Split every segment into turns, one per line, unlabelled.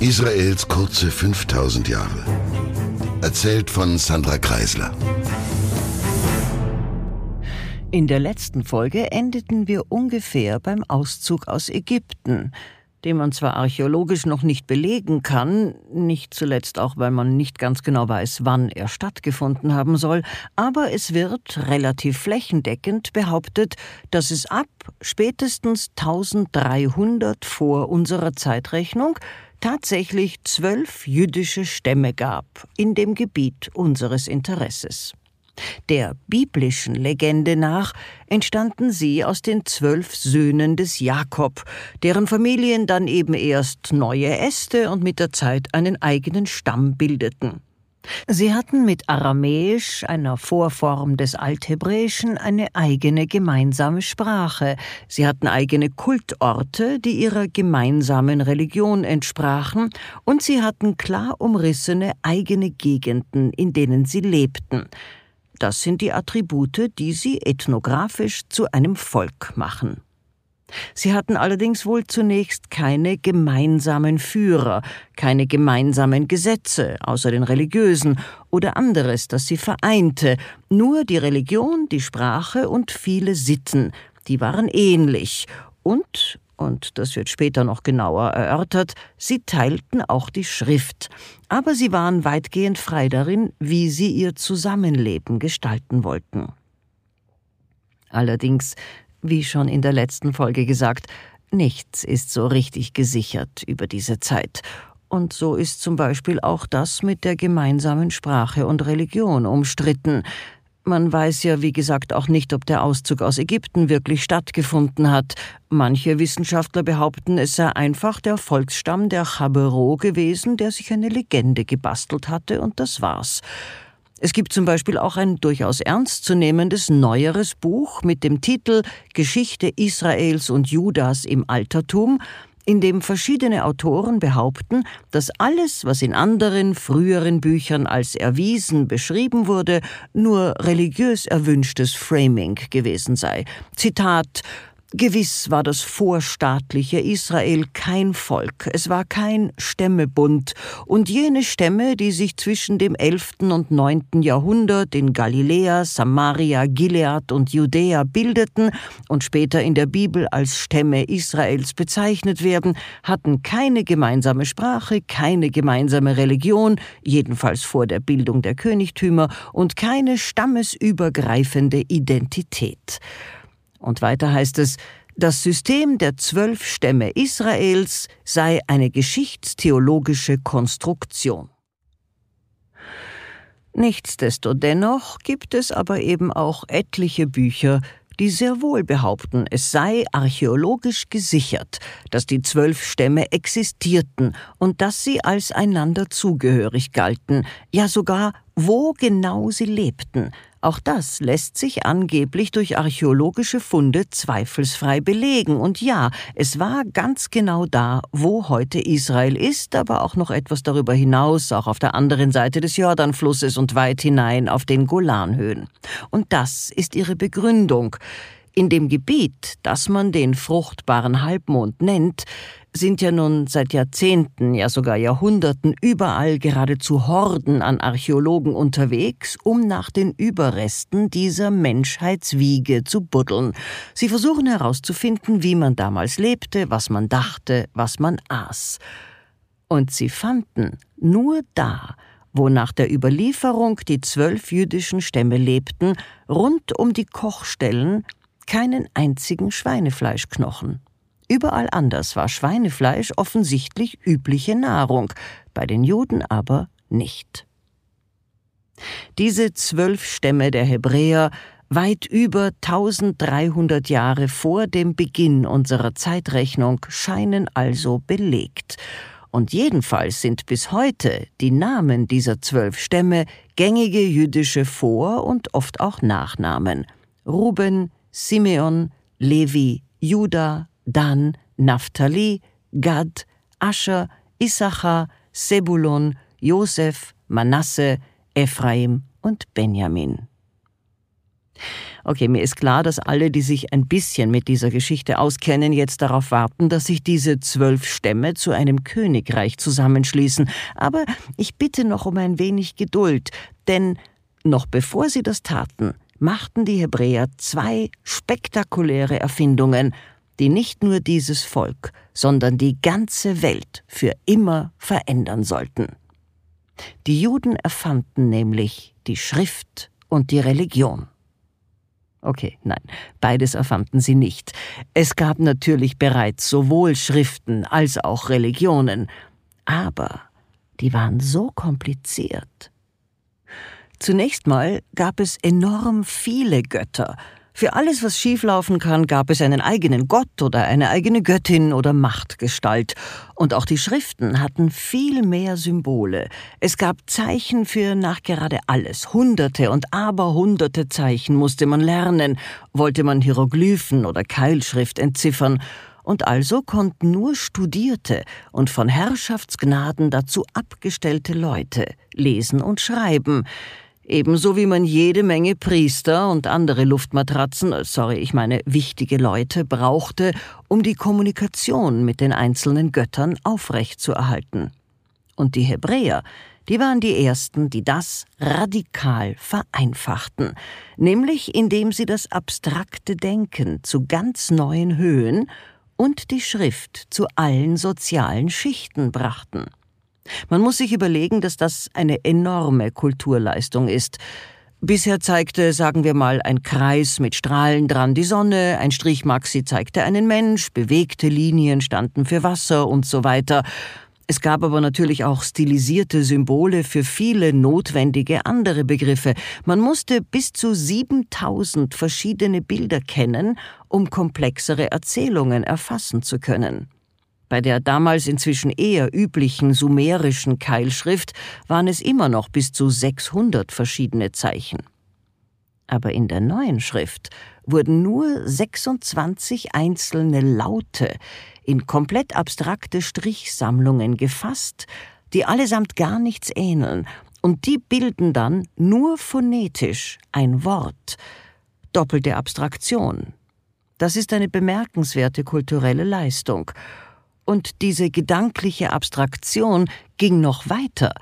Israels kurze 5000 Jahre. Erzählt von Sandra Kreisler.
In der letzten Folge endeten wir ungefähr beim Auszug aus Ägypten, den man zwar archäologisch noch nicht belegen kann, nicht zuletzt auch, weil man nicht ganz genau weiß, wann er stattgefunden haben soll, aber es wird relativ flächendeckend behauptet, dass es ab spätestens 1300 vor unserer Zeitrechnung tatsächlich zwölf jüdische Stämme gab in dem Gebiet unseres Interesses. Der biblischen Legende nach entstanden sie aus den zwölf Söhnen des Jakob, deren Familien dann eben erst neue Äste und mit der Zeit einen eigenen Stamm bildeten. Sie hatten mit Aramäisch, einer Vorform des Althebräischen, eine eigene gemeinsame Sprache. Sie hatten eigene Kultorte, die ihrer gemeinsamen Religion entsprachen, und sie hatten klar umrissene eigene Gegenden, in denen sie lebten. Das sind die Attribute, die sie ethnografisch zu einem Volk machen. Sie hatten allerdings wohl zunächst keine gemeinsamen Führer, keine gemeinsamen Gesetze, außer den religiösen, oder anderes, das sie vereinte, nur die Religion, die Sprache und viele Sitten, die waren ähnlich, und und das wird später noch genauer erörtert, sie teilten auch die Schrift, aber sie waren weitgehend frei darin, wie sie ihr Zusammenleben gestalten wollten. Allerdings, wie schon in der letzten Folge gesagt, nichts ist so richtig gesichert über diese Zeit, und so ist zum Beispiel auch das mit der gemeinsamen Sprache und Religion umstritten, man weiß ja, wie gesagt, auch nicht, ob der Auszug aus Ägypten wirklich stattgefunden hat. Manche Wissenschaftler behaupten, es sei einfach der Volksstamm der Chabero gewesen, der sich eine Legende gebastelt hatte, und das war's. Es gibt zum Beispiel auch ein durchaus ernstzunehmendes neueres Buch mit dem Titel Geschichte Israels und Judas im Altertum, in dem verschiedene Autoren behaupten, dass alles, was in anderen früheren Büchern als erwiesen beschrieben wurde, nur religiös erwünschtes Framing gewesen sei. Zitat Gewiss war das vorstaatliche Israel kein Volk, es war kein Stämmebund, und jene Stämme, die sich zwischen dem 11. und 9. Jahrhundert in Galiläa, Samaria, Gilead und Judäa bildeten und später in der Bibel als Stämme Israels bezeichnet werden, hatten keine gemeinsame Sprache, keine gemeinsame Religion, jedenfalls vor der Bildung der Königtümer, und keine stammesübergreifende Identität. Und weiter heißt es, das System der zwölf Stämme Israels sei eine geschichtstheologische Konstruktion. Nichtsdestodennoch gibt es aber eben auch etliche Bücher, die sehr wohl behaupten, es sei archäologisch gesichert, dass die zwölf Stämme existierten und dass sie als einander zugehörig galten, ja sogar wo genau sie lebten, auch das lässt sich angeblich durch archäologische Funde zweifelsfrei belegen. Und ja, es war ganz genau da, wo heute Israel ist, aber auch noch etwas darüber hinaus, auch auf der anderen Seite des Jordanflusses und weit hinein auf den Golanhöhen. Und das ist ihre Begründung. In dem Gebiet, das man den fruchtbaren Halbmond nennt, sind ja nun seit Jahrzehnten, ja sogar Jahrhunderten überall geradezu Horden an Archäologen unterwegs, um nach den Überresten dieser Menschheitswiege zu buddeln. Sie versuchen herauszufinden, wie man damals lebte, was man dachte, was man aß. Und sie fanden nur da, wo nach der Überlieferung die zwölf jüdischen Stämme lebten, rund um die Kochstellen keinen einzigen Schweinefleischknochen. Überall anders war Schweinefleisch offensichtlich übliche Nahrung, bei den Juden aber nicht. Diese zwölf Stämme der Hebräer, weit über 1300 Jahre vor dem Beginn unserer Zeitrechnung, scheinen also belegt. Und jedenfalls sind bis heute die Namen dieser zwölf Stämme gängige jüdische Vor- und oft auch Nachnamen. Ruben, Simeon, Levi, Judah, Dan, Naphtali, Gad, Ascher, Issachar, Sebulon, Josef, Manasse, Ephraim und Benjamin. Okay, mir ist klar, dass alle, die sich ein bisschen mit dieser Geschichte auskennen, jetzt darauf warten, dass sich diese zwölf Stämme zu einem Königreich zusammenschließen. Aber ich bitte noch um ein wenig Geduld, denn noch bevor sie das taten, machten die Hebräer zwei spektakuläre Erfindungen, die nicht nur dieses Volk, sondern die ganze Welt für immer verändern sollten. Die Juden erfanden nämlich die Schrift und die Religion. Okay, nein, beides erfanden sie nicht. Es gab natürlich bereits sowohl Schriften als auch Religionen, aber die waren so kompliziert. Zunächst mal gab es enorm viele Götter, für alles, was schieflaufen kann, gab es einen eigenen Gott oder eine eigene Göttin oder Machtgestalt. Und auch die Schriften hatten viel mehr Symbole. Es gab Zeichen für nachgerade alles. Hunderte und aberhunderte Zeichen musste man lernen, wollte man Hieroglyphen oder Keilschrift entziffern. Und also konnten nur Studierte und von Herrschaftsgnaden dazu abgestellte Leute lesen und schreiben ebenso wie man jede Menge Priester und andere Luftmatratzen, äh, sorry, ich meine wichtige Leute, brauchte, um die Kommunikation mit den einzelnen Göttern aufrechtzuerhalten. Und die Hebräer, die waren die Ersten, die das radikal vereinfachten, nämlich indem sie das abstrakte Denken zu ganz neuen Höhen und die Schrift zu allen sozialen Schichten brachten. Man muss sich überlegen, dass das eine enorme Kulturleistung ist. Bisher zeigte, sagen wir mal, ein Kreis mit Strahlen dran die Sonne, ein Strich Maxi zeigte einen Mensch, bewegte Linien standen für Wasser und so weiter. Es gab aber natürlich auch stilisierte Symbole für viele notwendige andere Begriffe. Man musste bis zu 7000 verschiedene Bilder kennen, um komplexere Erzählungen erfassen zu können. Bei der damals inzwischen eher üblichen sumerischen Keilschrift waren es immer noch bis zu 600 verschiedene Zeichen. Aber in der neuen Schrift wurden nur 26 einzelne Laute in komplett abstrakte Strichsammlungen gefasst, die allesamt gar nichts ähneln, und die bilden dann nur phonetisch ein Wort. Doppelte Abstraktion. Das ist eine bemerkenswerte kulturelle Leistung, und diese gedankliche Abstraktion ging noch weiter,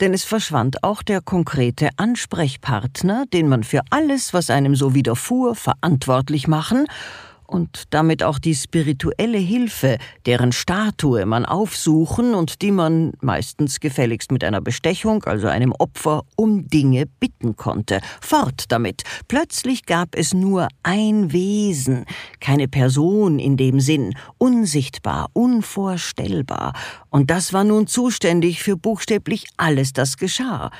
denn es verschwand auch der konkrete Ansprechpartner, den man für alles, was einem so widerfuhr, verantwortlich machen und damit auch die spirituelle Hilfe, deren Statue man aufsuchen und die man meistens gefälligst mit einer Bestechung, also einem Opfer, um Dinge bitten konnte. Fort damit. Plötzlich gab es nur ein Wesen, keine Person in dem Sinn, unsichtbar, unvorstellbar, und das war nun zuständig für buchstäblich alles, das geschah.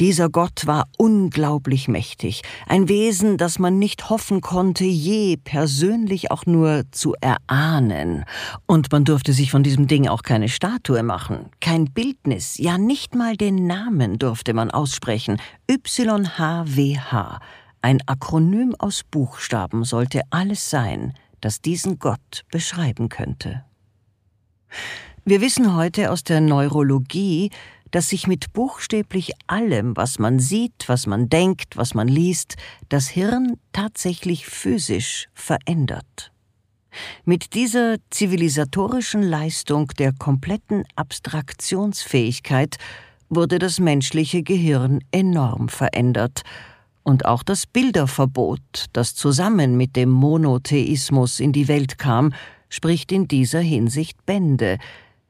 Dieser Gott war unglaublich mächtig, ein Wesen, das man nicht hoffen konnte, je persönlich auch nur zu erahnen. Und man durfte sich von diesem Ding auch keine Statue machen, kein Bildnis, ja nicht mal den Namen durfte man aussprechen. YHWH. Ein Akronym aus Buchstaben sollte alles sein, das diesen Gott beschreiben könnte. Wir wissen heute aus der Neurologie, dass sich mit buchstäblich allem, was man sieht, was man denkt, was man liest, das Hirn tatsächlich physisch verändert. Mit dieser zivilisatorischen Leistung der kompletten Abstraktionsfähigkeit wurde das menschliche Gehirn enorm verändert, und auch das Bilderverbot, das zusammen mit dem Monotheismus in die Welt kam, spricht in dieser Hinsicht Bände,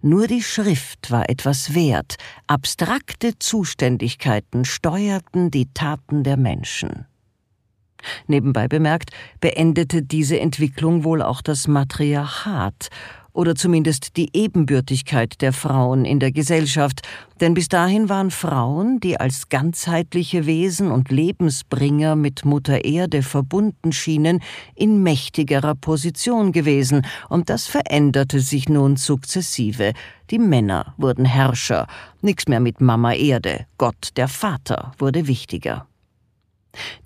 nur die Schrift war etwas wert, abstrakte Zuständigkeiten steuerten die Taten der Menschen. Nebenbei bemerkt, beendete diese Entwicklung wohl auch das Matriarchat oder zumindest die Ebenbürtigkeit der Frauen in der Gesellschaft, denn bis dahin waren Frauen, die als ganzheitliche Wesen und Lebensbringer mit Mutter Erde verbunden schienen, in mächtigerer Position gewesen, und das veränderte sich nun sukzessive. Die Männer wurden Herrscher, nichts mehr mit Mama Erde, Gott der Vater wurde wichtiger.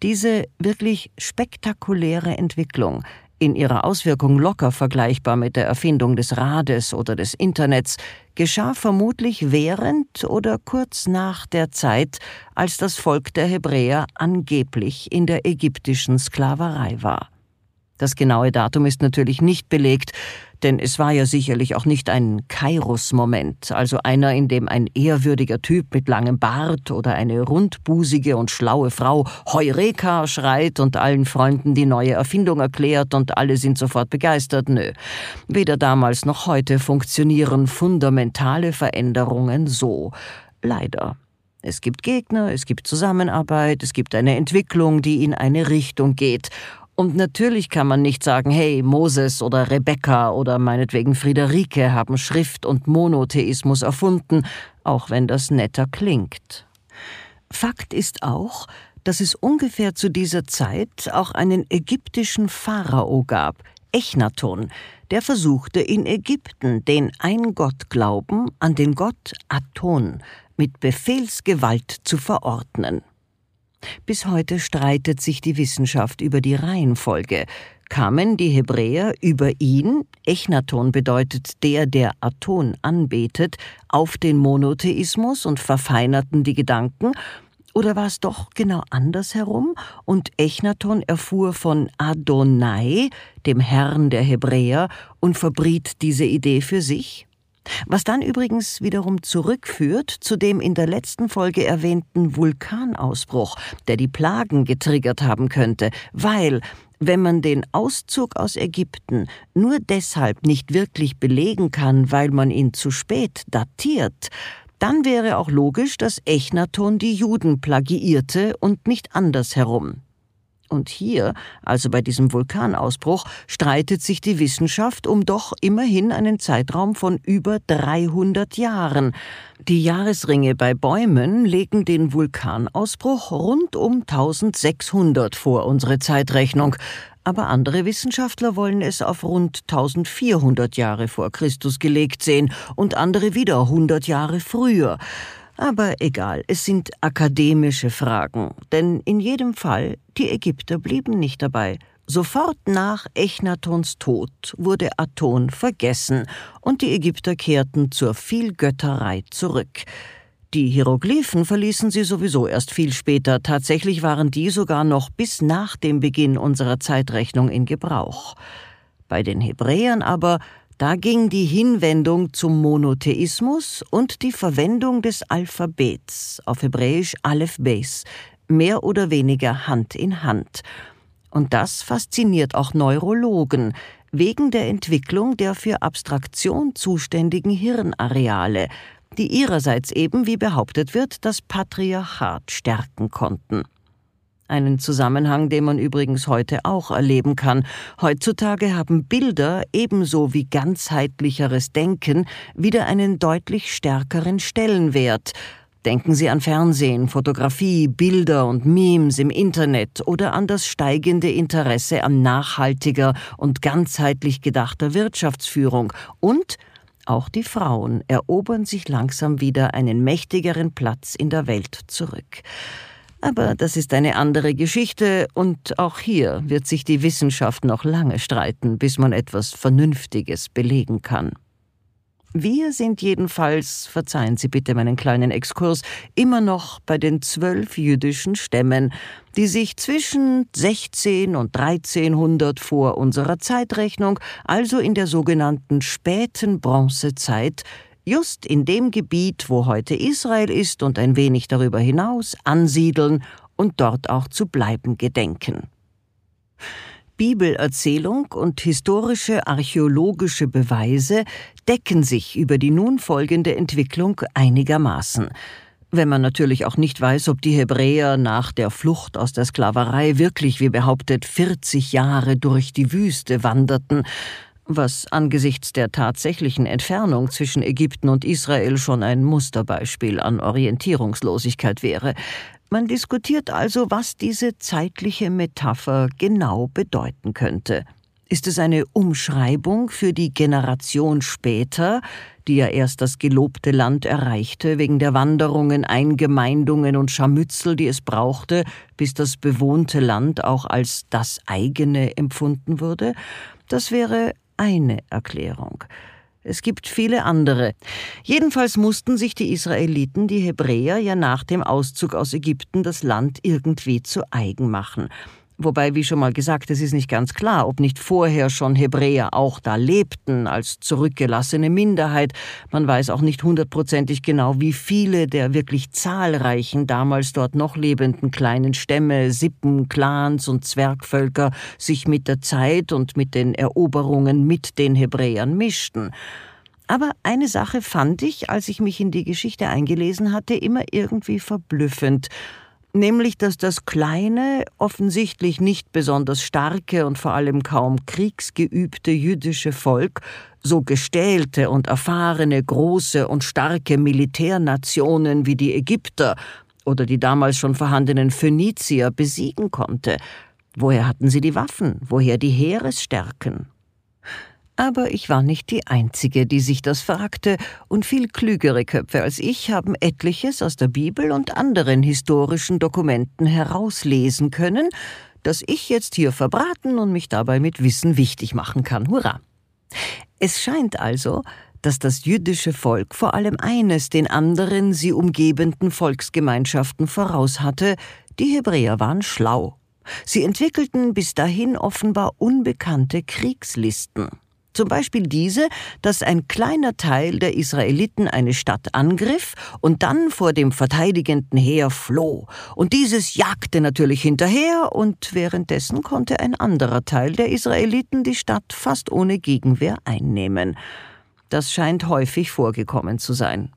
Diese wirklich spektakuläre Entwicklung in ihrer Auswirkung locker vergleichbar mit der Erfindung des Rades oder des Internets, geschah vermutlich während oder kurz nach der Zeit, als das Volk der Hebräer angeblich in der ägyptischen Sklaverei war. Das genaue Datum ist natürlich nicht belegt, denn es war ja sicherlich auch nicht ein Kairos-Moment, also einer, in dem ein ehrwürdiger Typ mit langem Bart oder eine rundbusige und schlaue Frau Heureka schreit und allen Freunden die neue Erfindung erklärt und alle sind sofort begeistert. Nö. Weder damals noch heute funktionieren fundamentale Veränderungen so. Leider. Es gibt Gegner, es gibt Zusammenarbeit, es gibt eine Entwicklung, die in eine Richtung geht. Und natürlich kann man nicht sagen, hey, Moses oder Rebecca oder meinetwegen Friederike haben Schrift und Monotheismus erfunden, auch wenn das netter klingt. Fakt ist auch, dass es ungefähr zu dieser Zeit auch einen ägyptischen Pharao gab, Echnaton, der versuchte in Ägypten den Ein-Gott-Glauben an den Gott Aton mit Befehlsgewalt zu verordnen. Bis heute streitet sich die Wissenschaft über die Reihenfolge. Kamen die Hebräer über ihn, Echnaton bedeutet der, der Aton anbetet, auf den Monotheismus und verfeinerten die Gedanken, oder war es doch genau andersherum und Echnaton erfuhr von Adonai, dem Herrn der Hebräer, und verbriet diese Idee für sich? Was dann übrigens wiederum zurückführt zu dem in der letzten Folge erwähnten Vulkanausbruch, der die Plagen getriggert haben könnte, weil wenn man den Auszug aus Ägypten nur deshalb nicht wirklich belegen kann, weil man ihn zu spät datiert, dann wäre auch logisch, dass Echnaton die Juden plagiierte und nicht andersherum. Und hier, also bei diesem Vulkanausbruch, streitet sich die Wissenschaft um doch immerhin einen Zeitraum von über 300 Jahren. Die Jahresringe bei Bäumen legen den Vulkanausbruch rund um 1600 vor unsere Zeitrechnung, aber andere Wissenschaftler wollen es auf rund 1400 Jahre vor Christus gelegt sehen und andere wieder 100 Jahre früher. Aber egal, es sind akademische Fragen, denn in jedem Fall, die Ägypter blieben nicht dabei. Sofort nach Echnatons Tod wurde Aton vergessen und die Ägypter kehrten zur Vielgötterei zurück. Die Hieroglyphen verließen sie sowieso erst viel später, tatsächlich waren die sogar noch bis nach dem Beginn unserer Zeitrechnung in Gebrauch. Bei den Hebräern aber da ging die Hinwendung zum Monotheismus und die Verwendung des Alphabets, auf Hebräisch Aleph Beis, mehr oder weniger Hand in Hand. Und das fasziniert auch Neurologen, wegen der Entwicklung der für Abstraktion zuständigen Hirnareale, die ihrerseits eben, wie behauptet wird, das Patriarchat stärken konnten. Einen Zusammenhang, den man übrigens heute auch erleben kann. Heutzutage haben Bilder ebenso wie ganzheitlicheres Denken wieder einen deutlich stärkeren Stellenwert. Denken Sie an Fernsehen, Fotografie, Bilder und Memes im Internet oder an das steigende Interesse an nachhaltiger und ganzheitlich gedachter Wirtschaftsführung und auch die Frauen erobern sich langsam wieder einen mächtigeren Platz in der Welt zurück. Aber das ist eine andere Geschichte und auch hier wird sich die Wissenschaft noch lange streiten, bis man etwas Vernünftiges belegen kann. Wir sind jedenfalls, verzeihen Sie bitte meinen kleinen Exkurs, immer noch bei den zwölf jüdischen Stämmen, die sich zwischen 16 und 1300 vor unserer Zeitrechnung, also in der sogenannten späten Bronzezeit, just in dem Gebiet, wo heute Israel ist und ein wenig darüber hinaus, ansiedeln und dort auch zu bleiben gedenken. Bibelerzählung und historische archäologische Beweise decken sich über die nun folgende Entwicklung einigermaßen. Wenn man natürlich auch nicht weiß, ob die Hebräer nach der Flucht aus der Sklaverei wirklich, wie behauptet, 40 Jahre durch die Wüste wanderten, was angesichts der tatsächlichen Entfernung zwischen Ägypten und Israel schon ein Musterbeispiel an Orientierungslosigkeit wäre. Man diskutiert also, was diese zeitliche Metapher genau bedeuten könnte. Ist es eine Umschreibung für die Generation später, die ja erst das gelobte Land erreichte, wegen der Wanderungen, Eingemeindungen und Scharmützel, die es brauchte, bis das bewohnte Land auch als das eigene empfunden wurde? Das wäre eine Erklärung. Es gibt viele andere. Jedenfalls mussten sich die Israeliten, die Hebräer, ja nach dem Auszug aus Ägypten das Land irgendwie zu eigen machen. Wobei, wie schon mal gesagt, es ist nicht ganz klar, ob nicht vorher schon Hebräer auch da lebten als zurückgelassene Minderheit. Man weiß auch nicht hundertprozentig genau, wie viele der wirklich zahlreichen damals dort noch lebenden kleinen Stämme, Sippen, Clans und Zwergvölker sich mit der Zeit und mit den Eroberungen mit den Hebräern mischten. Aber eine Sache fand ich, als ich mich in die Geschichte eingelesen hatte, immer irgendwie verblüffend nämlich dass das kleine, offensichtlich nicht besonders starke und vor allem kaum kriegsgeübte jüdische Volk so gestählte und erfahrene große und starke Militärnationen wie die Ägypter oder die damals schon vorhandenen Phönizier besiegen konnte. Woher hatten sie die Waffen? Woher die Heeresstärken? Aber ich war nicht die Einzige, die sich das fragte, und viel klügere Köpfe als ich haben etliches aus der Bibel und anderen historischen Dokumenten herauslesen können, das ich jetzt hier verbraten und mich dabei mit Wissen wichtig machen kann. Hurra! Es scheint also, dass das jüdische Volk vor allem eines den anderen sie umgebenden Volksgemeinschaften voraus hatte, die Hebräer waren schlau. Sie entwickelten bis dahin offenbar unbekannte Kriegslisten. Zum Beispiel diese, dass ein kleiner Teil der Israeliten eine Stadt angriff und dann vor dem verteidigenden Heer floh. Und dieses jagte natürlich hinterher und währenddessen konnte ein anderer Teil der Israeliten die Stadt fast ohne Gegenwehr einnehmen. Das scheint häufig vorgekommen zu sein.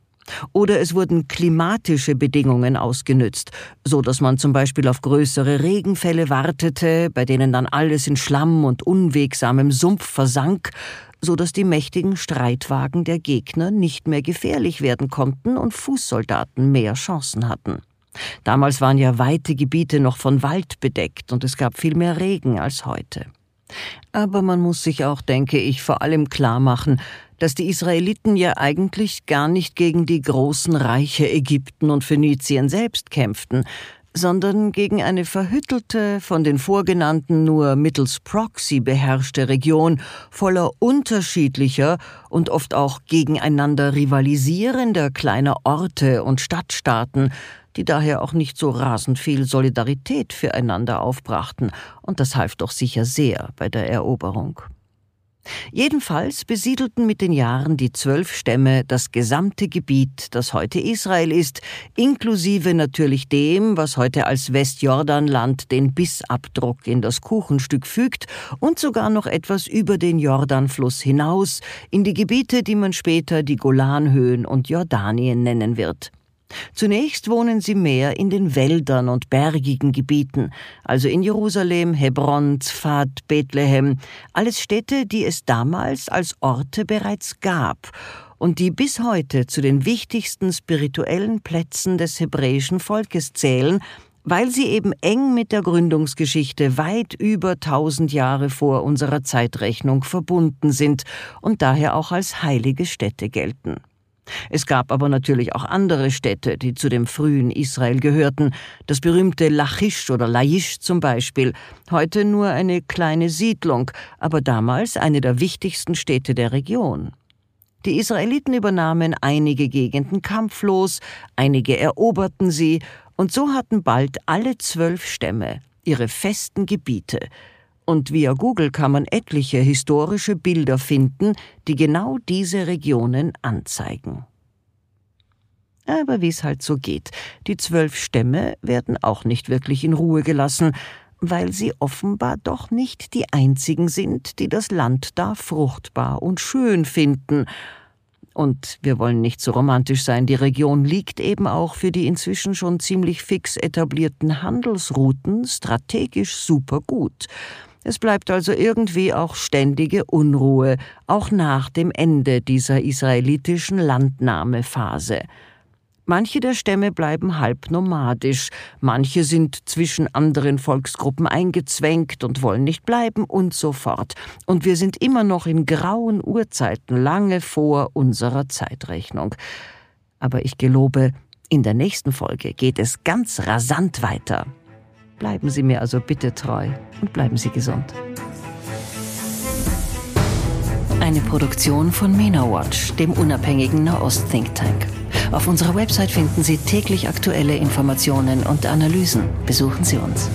Oder es wurden klimatische Bedingungen ausgenützt, so dass man zum Beispiel auf größere Regenfälle wartete, bei denen dann alles in Schlamm und unwegsamem Sumpf versank, so dass die mächtigen Streitwagen der Gegner nicht mehr gefährlich werden konnten und Fußsoldaten mehr Chancen hatten. Damals waren ja weite Gebiete noch von Wald bedeckt und es gab viel mehr Regen als heute. Aber man muss sich auch, denke ich, vor allem klar machen, dass die Israeliten ja eigentlich gar nicht gegen die großen Reiche Ägypten und Phönizien selbst kämpften, sondern gegen eine verhüttelte, von den Vorgenannten nur mittels Proxy beherrschte Region voller unterschiedlicher und oft auch gegeneinander rivalisierender kleiner Orte und Stadtstaaten, die daher auch nicht so rasend viel Solidarität füreinander aufbrachten, und das half doch sicher sehr bei der Eroberung. Jedenfalls besiedelten mit den Jahren die zwölf Stämme das gesamte Gebiet, das heute Israel ist, inklusive natürlich dem, was heute als Westjordanland den Bissabdruck in das Kuchenstück fügt und sogar noch etwas über den Jordanfluss hinaus in die Gebiete, die man später die Golanhöhen und Jordanien nennen wird. Zunächst wohnen sie mehr in den Wäldern und bergigen Gebieten, also in Jerusalem, Hebron, Zfat, Bethlehem, alles Städte, die es damals als Orte bereits gab und die bis heute zu den wichtigsten spirituellen Plätzen des hebräischen Volkes zählen, weil sie eben eng mit der Gründungsgeschichte weit über tausend Jahre vor unserer Zeitrechnung verbunden sind und daher auch als heilige Städte gelten. Es gab aber natürlich auch andere Städte, die zu dem frühen Israel gehörten, das berühmte Lachish oder Laish zum Beispiel, heute nur eine kleine Siedlung, aber damals eine der wichtigsten Städte der Region. Die Israeliten übernahmen einige Gegenden kampflos, einige eroberten sie, und so hatten bald alle zwölf Stämme ihre festen Gebiete, und via Google kann man etliche historische Bilder finden, die genau diese Regionen anzeigen. Aber wie es halt so geht, die zwölf Stämme werden auch nicht wirklich in Ruhe gelassen, weil sie offenbar doch nicht die einzigen sind, die das Land da fruchtbar und schön finden. Und wir wollen nicht so romantisch sein, die Region liegt eben auch für die inzwischen schon ziemlich fix etablierten Handelsrouten strategisch super gut. Es bleibt also irgendwie auch ständige Unruhe, auch nach dem Ende dieser israelitischen Landnahmephase. Manche der Stämme bleiben halb nomadisch, manche sind zwischen anderen Volksgruppen eingezwängt und wollen nicht bleiben und so fort. Und wir sind immer noch in grauen Urzeiten, lange vor unserer Zeitrechnung. Aber ich gelobe, in der nächsten Folge geht es ganz rasant weiter. Bleiben Sie mir also bitte treu und bleiben Sie gesund.
Eine Produktion von MENA Watch, dem unabhängigen Nahost-Think Tank. Auf unserer Website finden Sie täglich aktuelle Informationen und Analysen. Besuchen Sie uns.